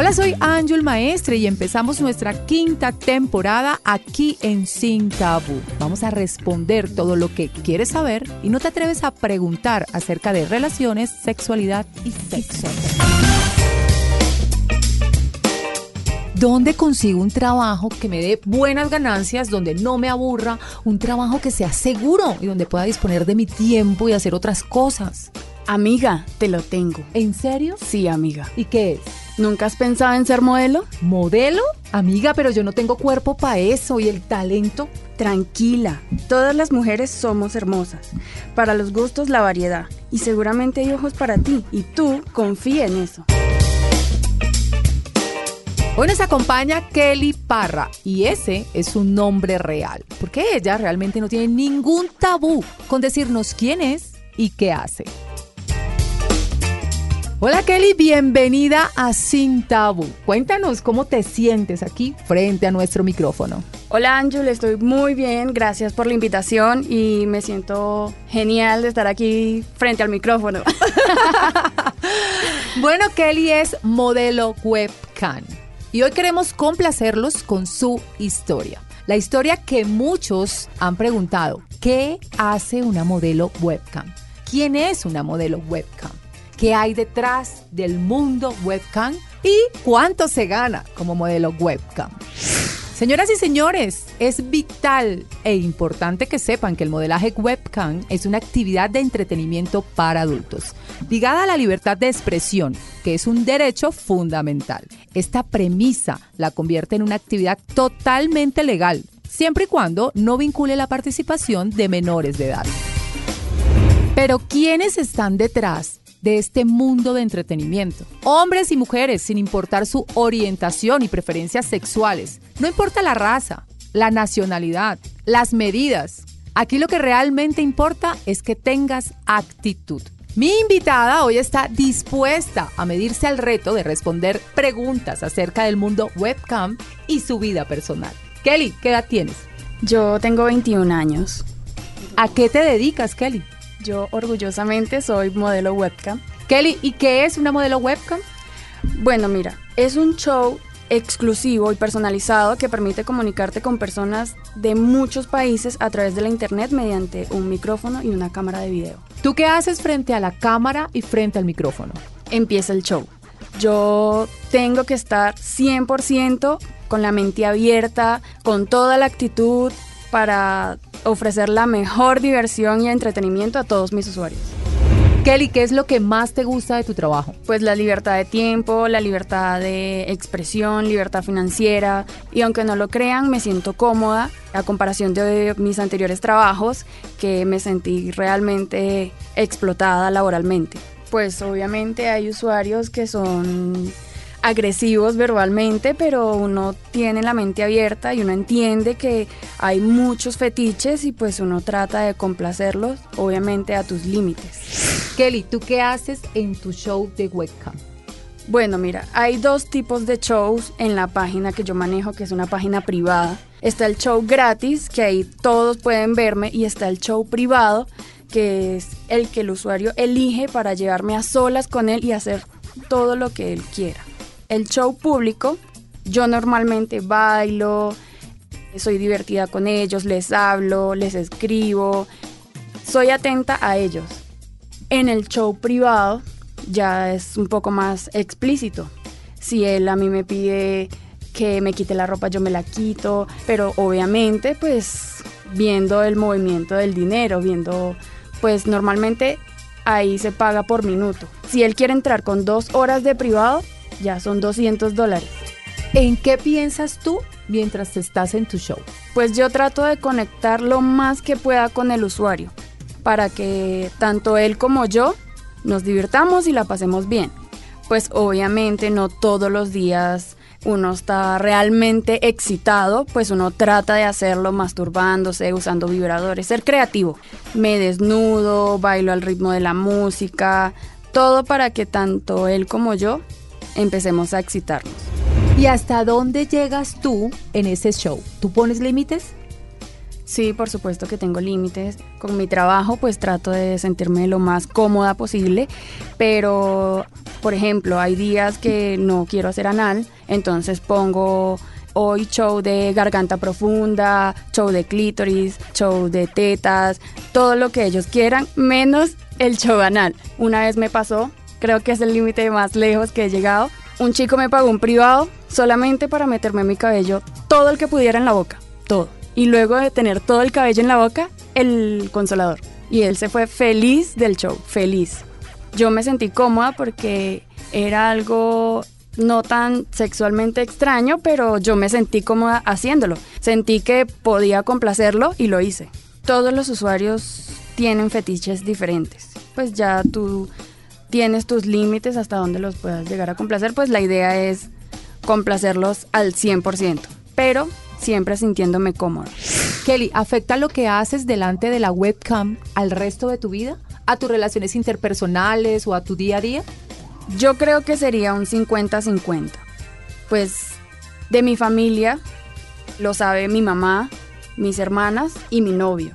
Hola, soy Ángel Maestre y empezamos nuestra quinta temporada aquí en Sin Tabú. Vamos a responder todo lo que quieres saber y no te atreves a preguntar acerca de relaciones, sexualidad y sexo. ¿Dónde consigo un trabajo que me dé buenas ganancias, donde no me aburra, un trabajo que sea seguro y donde pueda disponer de mi tiempo y hacer otras cosas? Amiga, te lo tengo. ¿En serio? Sí, amiga. ¿Y qué es? ¿Nunca has pensado en ser modelo? ¿Modelo? Amiga, pero yo no tengo cuerpo para eso y el talento. Tranquila, todas las mujeres somos hermosas. Para los gustos la variedad. Y seguramente hay ojos para ti. Y tú confía en eso. Hoy nos acompaña Kelly Parra y ese es su nombre real, porque ella realmente no tiene ningún tabú con decirnos quién es y qué hace. Hola Kelly, bienvenida a Sin Tabú. Cuéntanos cómo te sientes aquí frente a nuestro micrófono. Hola Ángel, estoy muy bien, gracias por la invitación y me siento genial de estar aquí frente al micrófono. bueno, Kelly es modelo webcam y hoy queremos complacerlos con su historia. La historia que muchos han preguntado, ¿qué hace una modelo webcam? ¿Quién es una modelo webcam? ¿Qué hay detrás del mundo webcam? ¿Y cuánto se gana como modelo webcam? Señoras y señores, es vital e importante que sepan que el modelaje webcam es una actividad de entretenimiento para adultos, ligada a la libertad de expresión, que es un derecho fundamental. Esta premisa la convierte en una actividad totalmente legal, siempre y cuando no vincule la participación de menores de edad. Pero ¿quiénes están detrás de este mundo de entretenimiento. Hombres y mujeres, sin importar su orientación y preferencias sexuales. No importa la raza, la nacionalidad, las medidas. Aquí lo que realmente importa es que tengas actitud. Mi invitada hoy está dispuesta a medirse al reto de responder preguntas acerca del mundo webcam y su vida personal. Kelly, ¿qué edad tienes? Yo tengo 21 años. ¿A qué te dedicas, Kelly? Yo orgullosamente soy modelo webcam. Kelly, ¿y qué es una modelo webcam? Bueno, mira, es un show exclusivo y personalizado que permite comunicarte con personas de muchos países a través de la internet mediante un micrófono y una cámara de video. ¿Tú qué haces frente a la cámara y frente al micrófono? Empieza el show. Yo tengo que estar 100% con la mente abierta, con toda la actitud para ofrecer la mejor diversión y entretenimiento a todos mis usuarios. Kelly, ¿qué es lo que más te gusta de tu trabajo? Pues la libertad de tiempo, la libertad de expresión, libertad financiera y aunque no lo crean, me siento cómoda a comparación de mis anteriores trabajos que me sentí realmente explotada laboralmente. Pues obviamente hay usuarios que son agresivos verbalmente, pero uno tiene la mente abierta y uno entiende que hay muchos fetiches y pues uno trata de complacerlos, obviamente a tus límites. Kelly, ¿tú qué haces en tu show de webcam? Bueno, mira, hay dos tipos de shows en la página que yo manejo, que es una página privada. Está el show gratis, que ahí todos pueden verme, y está el show privado, que es el que el usuario elige para llevarme a solas con él y hacer todo lo que él quiera el show público, yo normalmente bailo, soy divertida con ellos, les hablo, les escribo, soy atenta a ellos. En el show privado ya es un poco más explícito. Si él a mí me pide que me quite la ropa, yo me la quito, pero obviamente pues viendo el movimiento del dinero, viendo pues normalmente ahí se paga por minuto. Si él quiere entrar con dos horas de privado, ya son 200 dólares. ¿En qué piensas tú mientras estás en tu show? Pues yo trato de conectar lo más que pueda con el usuario, para que tanto él como yo nos divirtamos y la pasemos bien. Pues obviamente no todos los días uno está realmente excitado, pues uno trata de hacerlo masturbándose, usando vibradores, ser creativo. Me desnudo, bailo al ritmo de la música, todo para que tanto él como yo empecemos a excitarnos. ¿Y hasta dónde llegas tú en ese show? ¿Tú pones límites? Sí, por supuesto que tengo límites. Con mi trabajo pues trato de sentirme lo más cómoda posible, pero Por ejemplo, hay días que no quiero hacer anal, entonces pongo hoy show de garganta profunda, show de clítoris, show de tetas, todo lo que ellos quieran, menos el show anal. Una vez me pasó, creo que es el límite más lejos que he llegado. Un chico me pagó un privado solamente para meterme mi cabello todo el que pudiera en la boca, todo. Y luego de tener todo el cabello en la boca, el consolador. Y él se fue feliz del show, feliz. Yo me sentí cómoda porque era algo no tan sexualmente extraño, pero yo me sentí cómoda haciéndolo. Sentí que podía complacerlo y lo hice. Todos los usuarios tienen fetiches diferentes. Pues ya tú tienes tus límites hasta donde los puedas llegar a complacer, pues la idea es complacerlos al 100%, pero siempre sintiéndome cómoda. Kelly, ¿afecta lo que haces delante de la webcam al resto de tu vida? ¿A tus relaciones interpersonales o a tu día a día? Yo creo que sería un 50-50. Pues de mi familia lo sabe mi mamá, mis hermanas y mi novio.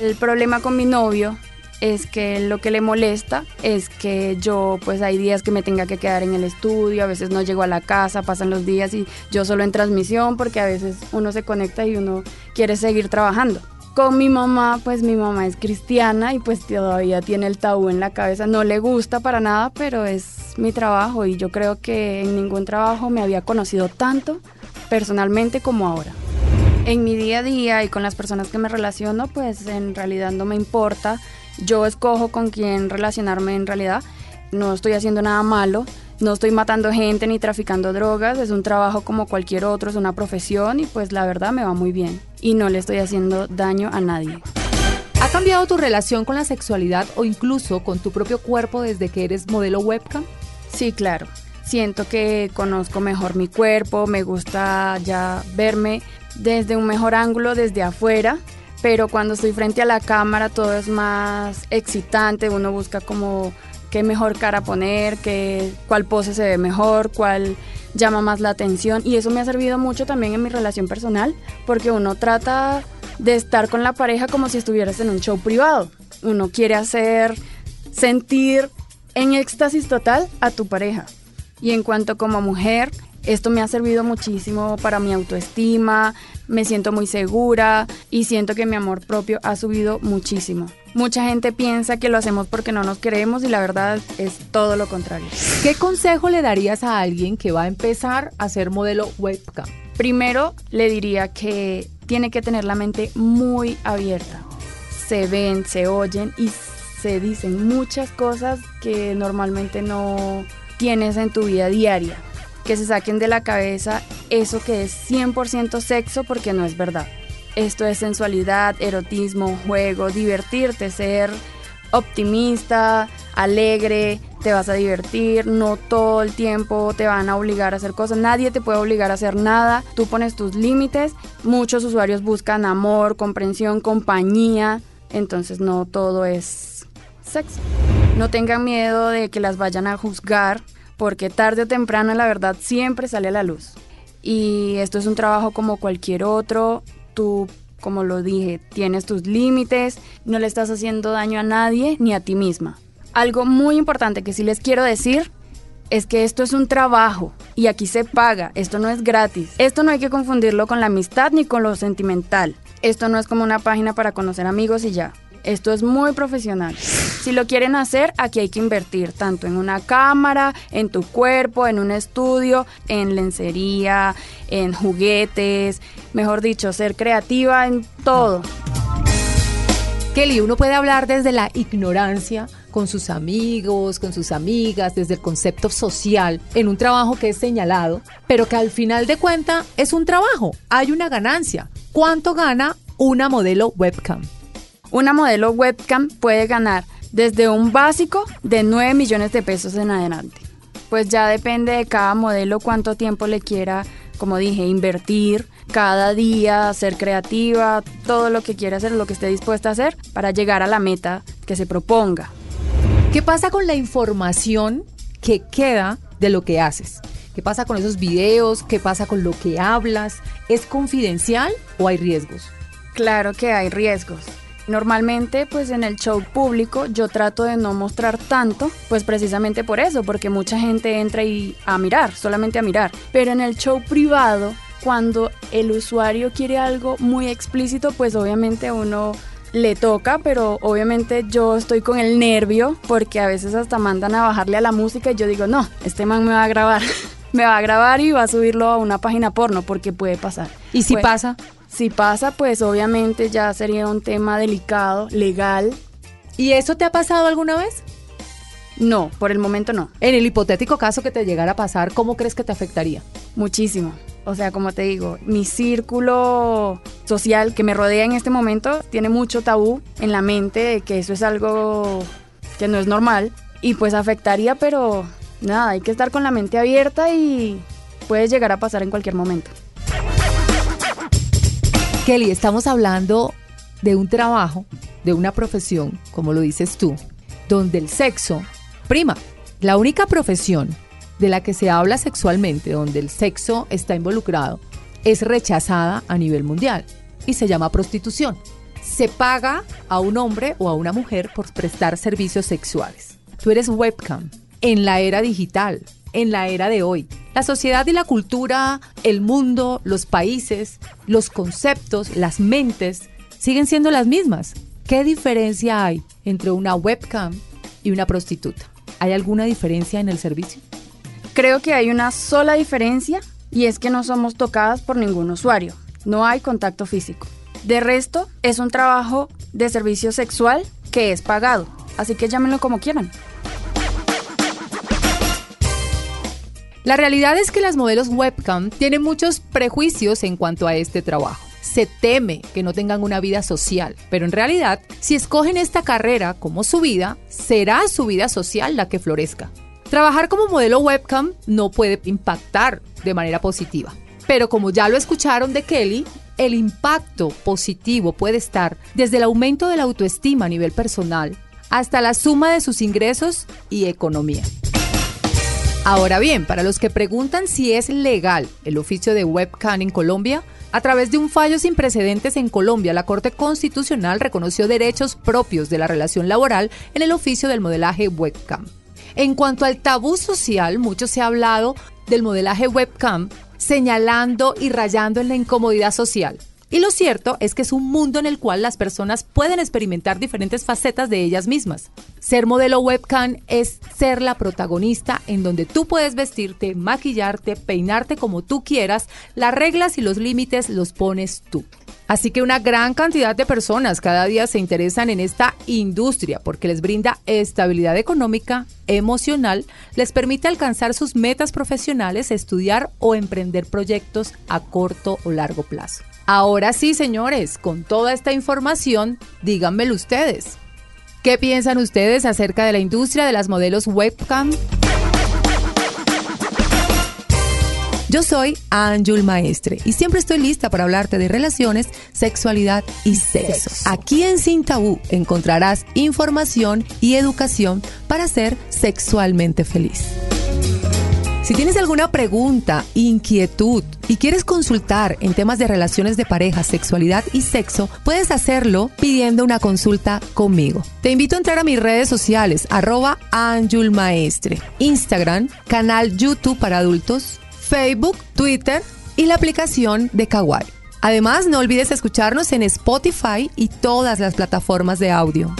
El problema con mi novio es que lo que le molesta es que yo pues hay días que me tenga que quedar en el estudio, a veces no llego a la casa, pasan los días y yo solo en transmisión porque a veces uno se conecta y uno quiere seguir trabajando. Con mi mamá, pues mi mamá es cristiana y pues todavía tiene el tabú en la cabeza, no le gusta para nada, pero es mi trabajo y yo creo que en ningún trabajo me había conocido tanto personalmente como ahora en mi día a día y con las personas que me relaciono, pues en realidad no me importa. Yo escojo con quién relacionarme en realidad. No estoy haciendo nada malo, no estoy matando gente ni traficando drogas, es un trabajo como cualquier otro, es una profesión y pues la verdad me va muy bien y no le estoy haciendo daño a nadie. ¿Ha cambiado tu relación con la sexualidad o incluso con tu propio cuerpo desde que eres modelo webcam? Sí, claro. Siento que conozco mejor mi cuerpo, me gusta ya verme desde un mejor ángulo desde afuera, pero cuando estoy frente a la cámara todo es más excitante, uno busca como qué mejor cara poner, qué, cuál pose se ve mejor, cuál llama más la atención y eso me ha servido mucho también en mi relación personal porque uno trata de estar con la pareja como si estuvieras en un show privado. Uno quiere hacer sentir en éxtasis total a tu pareja. Y en cuanto como mujer, esto me ha servido muchísimo para mi autoestima, me siento muy segura y siento que mi amor propio ha subido muchísimo. Mucha gente piensa que lo hacemos porque no nos queremos y la verdad es todo lo contrario. ¿Qué consejo le darías a alguien que va a empezar a ser modelo webcam? Primero le diría que tiene que tener la mente muy abierta. Se ven, se oyen y se dicen muchas cosas que normalmente no tienes en tu vida diaria que se saquen de la cabeza eso que es 100% sexo porque no es verdad. Esto es sensualidad, erotismo, juego, divertirte, ser optimista, alegre, te vas a divertir, no todo el tiempo te van a obligar a hacer cosas, nadie te puede obligar a hacer nada, tú pones tus límites, muchos usuarios buscan amor, comprensión, compañía, entonces no todo es sexo. No tengan miedo de que las vayan a juzgar porque tarde o temprano la verdad siempre sale a la luz. Y esto es un trabajo como cualquier otro, tú, como lo dije, tienes tus límites, no le estás haciendo daño a nadie ni a ti misma. Algo muy importante que sí les quiero decir es que esto es un trabajo y aquí se paga, esto no es gratis. Esto no hay que confundirlo con la amistad ni con lo sentimental. Esto no es como una página para conocer amigos y ya. Esto es muy profesional. Si lo quieren hacer, aquí hay que invertir tanto en una cámara, en tu cuerpo, en un estudio, en lencería, en juguetes, mejor dicho, ser creativa en todo. Kelly, uno puede hablar desde la ignorancia con sus amigos, con sus amigas, desde el concepto social, en un trabajo que es señalado, pero que al final de cuenta es un trabajo, hay una ganancia. ¿Cuánto gana una modelo webcam? Una modelo webcam puede ganar desde un básico de 9 millones de pesos en adelante. Pues ya depende de cada modelo cuánto tiempo le quiera, como dije, invertir cada día, ser creativa, todo lo que quiera hacer, lo que esté dispuesta a hacer para llegar a la meta que se proponga. ¿Qué pasa con la información que queda de lo que haces? ¿Qué pasa con esos videos? ¿Qué pasa con lo que hablas? ¿Es confidencial o hay riesgos? Claro que hay riesgos Normalmente, pues en el show público yo trato de no mostrar tanto, pues precisamente por eso, porque mucha gente entra y a mirar, solamente a mirar. Pero en el show privado, cuando el usuario quiere algo muy explícito, pues obviamente uno le toca, pero obviamente yo estoy con el nervio porque a veces hasta mandan a bajarle a la música y yo digo, no, este man me va a grabar. me va a grabar y va a subirlo a una página porno porque puede pasar. ¿Y si Pues, pasa? Si pasa, pues obviamente ya sería un tema delicado, legal. ¿Y eso te ha pasado alguna vez? No, por el momento no. En el hipotético caso que te llegara a pasar, ¿cómo crees que te afectaría? Muchísimo. O sea, como te digo, mi círculo social que me rodea en este momento tiene mucho tabú en la mente de que eso es algo que no es normal y pues afectaría, pero nada, hay que estar con la mente abierta y puede llegar a pasar en cualquier momento. Kelly, estamos hablando de un trabajo, de una profesión, como lo dices tú, donde el sexo prima. La única profesión de la que se habla sexualmente, donde el sexo está involucrado, es rechazada a nivel mundial y se llama prostitución. Se paga a un hombre o a una mujer por prestar servicios sexuales. Tú eres webcam en la era digital, en la era de hoy. La sociedad y la cultura, el mundo, los países, los conceptos, las mentes siguen siendo las mismas. ¿Qué diferencia hay entre una webcam y una prostituta? ¿Hay alguna diferencia en el servicio? Creo que hay una sola diferencia y es que no somos tocadas por ningún usuario. No hay contacto físico. De resto, es un trabajo de servicio sexual que es pagado. Así que llámenlo como quieran. La realidad es que las modelos webcam tienen muchos prejuicios en cuanto a este trabajo. Se teme que no tengan una vida social, pero en realidad, si escogen esta carrera como su vida, será su vida social la que florezca. Trabajar como modelo webcam no puede impactar de manera positiva, pero como ya lo escucharon de Kelly, el impacto positivo puede estar desde el aumento de la autoestima a nivel personal hasta la suma de sus ingresos y economía. Ahora bien, para los que preguntan si es legal el oficio de webcam en Colombia, a través de un fallo sin precedentes en Colombia, la Corte Constitucional reconoció derechos propios de la relación laboral en el oficio del modelaje webcam. En cuanto al tabú social, mucho se ha hablado del modelaje webcam, señalando y rayando en la incomodidad social. Y lo cierto es que es un mundo en el cual las personas pueden experimentar diferentes facetas de ellas mismas. Ser modelo webcam es ser la protagonista en donde tú puedes vestirte, maquillarte, peinarte como tú quieras, las reglas y los límites los pones tú. Así que una gran cantidad de personas cada día se interesan en esta industria porque les brinda estabilidad económica, emocional, les permite alcanzar sus metas profesionales, estudiar o emprender proyectos a corto o largo plazo. Ahora sí, señores, con toda esta información, díganmelo ustedes. ¿Qué piensan ustedes acerca de la industria de las modelos webcam? Yo soy Anjul Maestre y siempre estoy lista para hablarte de relaciones, sexualidad y sexo. Aquí en Sin Tabú encontrarás información y educación para ser sexualmente feliz. Si tienes alguna pregunta, inquietud y quieres consultar en temas de relaciones de pareja, sexualidad y sexo, puedes hacerlo pidiendo una consulta conmigo. Te invito a entrar a mis redes sociales, arroba Maestre, Instagram, canal YouTube para adultos, Facebook, Twitter y la aplicación de Kawaii. Además, no olvides escucharnos en Spotify y todas las plataformas de audio.